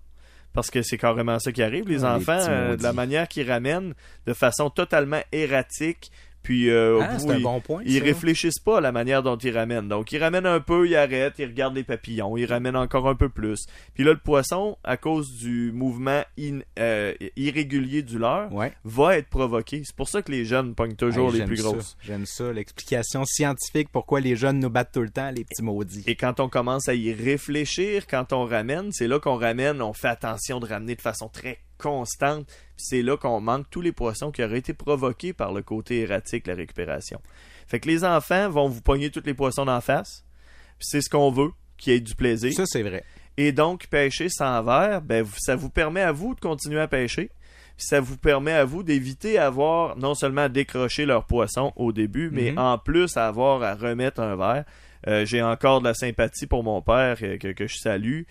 Parce que c'est carrément ça qui arrive. Les Ah, enfants, euh, de la manière qu'ils ramènent de façon totalement erratique, puis euh, Ah, bout, un ils- bon point. ils réfléchissent pas à la manière dont ils ramènent. Donc, ils ramènent un peu, ils arrêtent, ils regardent les papillons, ils ramènent encore un peu plus. Puis là, le poisson, à cause du mouvement in- euh, irrégulier du leurre, Ouais. va être provoqué. C'est pour ça que les jeunes pognent toujours les plus ça. grosses. J'aime ça, l'explication scientifique pourquoi les jeunes nous battent tout le temps, les petits maudits. Et quand on commence à y réfléchir, quand on ramène, c'est là qu'on ramène, on fait attention de ramener de façon très constante. C'est là qu'on manque tous les poissons qui auraient été provoqués par le côté erratique, la récupération. Fait que les enfants vont vous pogner tous les poissons d'en face. C'est ce qu'on veut, qu'il y ait du plaisir. Ça, c'est vrai. Et donc, pêcher sans verre, ben, ça vous permet à vous de continuer à pêcher. Ça vous permet à vous d'éviter avoir non seulement à décrocher leur poisson au début, mais Mhm. en plus à avoir à remettre un verre. Euh, J'ai encore de la sympathie pour mon père euh, que, que je salue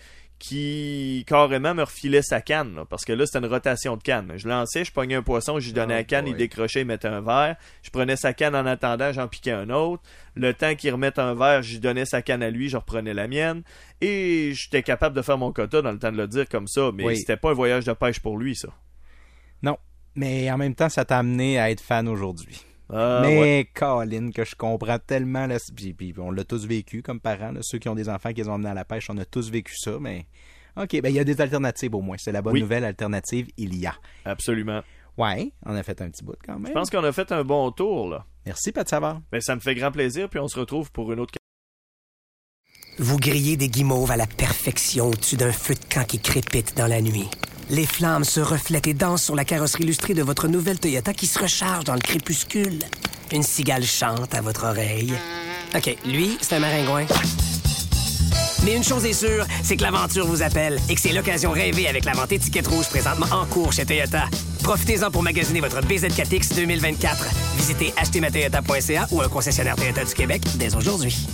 qui carrément me refilait sa canne là, parce que là c'était une rotation de canne. Je lançais, je pognais un poisson, j'y donnais Oh la canne, il décrochait, il mettait un verre. Je prenais sa canne en attendant, j'en piquais un autre. Le temps qu'il remette un verre, j'y donnais sa canne à lui, je reprenais la mienne. Et j'étais capable de faire mon quota dans le temps de le dire comme ça, mais Oui. c'était pas un voyage de pêche pour lui ça. Non. Mais en même temps, ça t'a amené à être fan aujourd'hui. Ah, Mais ouais. Colin, que je comprends tellement. Là, puis, puis on l'a tous vécu comme parents. là. ceux qui ont des enfants qui les ont emmenés à la pêche, on a tous vécu ça. Mais OK, ben il y a des alternatives au moins. C'est la bonne Oui. nouvelle alternative, il y a. absolument. Ouais, on a fait un petit bout quand même. Je pense qu'on a fait un bon tour là. Merci, Pat Savard. Mais ça me fait grand plaisir puis on se retrouve pour une autre Vous grillez des guimauves à la perfection au-dessus d'un feu de camp qui crépite dans la nuit. Les flammes se reflètent et dansent sur la carrosserie illustrée de votre nouvelle Toyota qui se recharge dans le crépuscule. Une cigale chante à votre oreille. OK, lui, c'est un maringouin. Mais une chose est sûre, c'est que l'aventure vous appelle et que c'est l'occasion rêvée avec la vente étiquette rouge présentement en cours chez Toyota. Profitez-en pour magasiner votre BZ4X 2024. Visitez achetermatoyota.ca ou un concessionnaire Toyota du Québec dès aujourd'hui.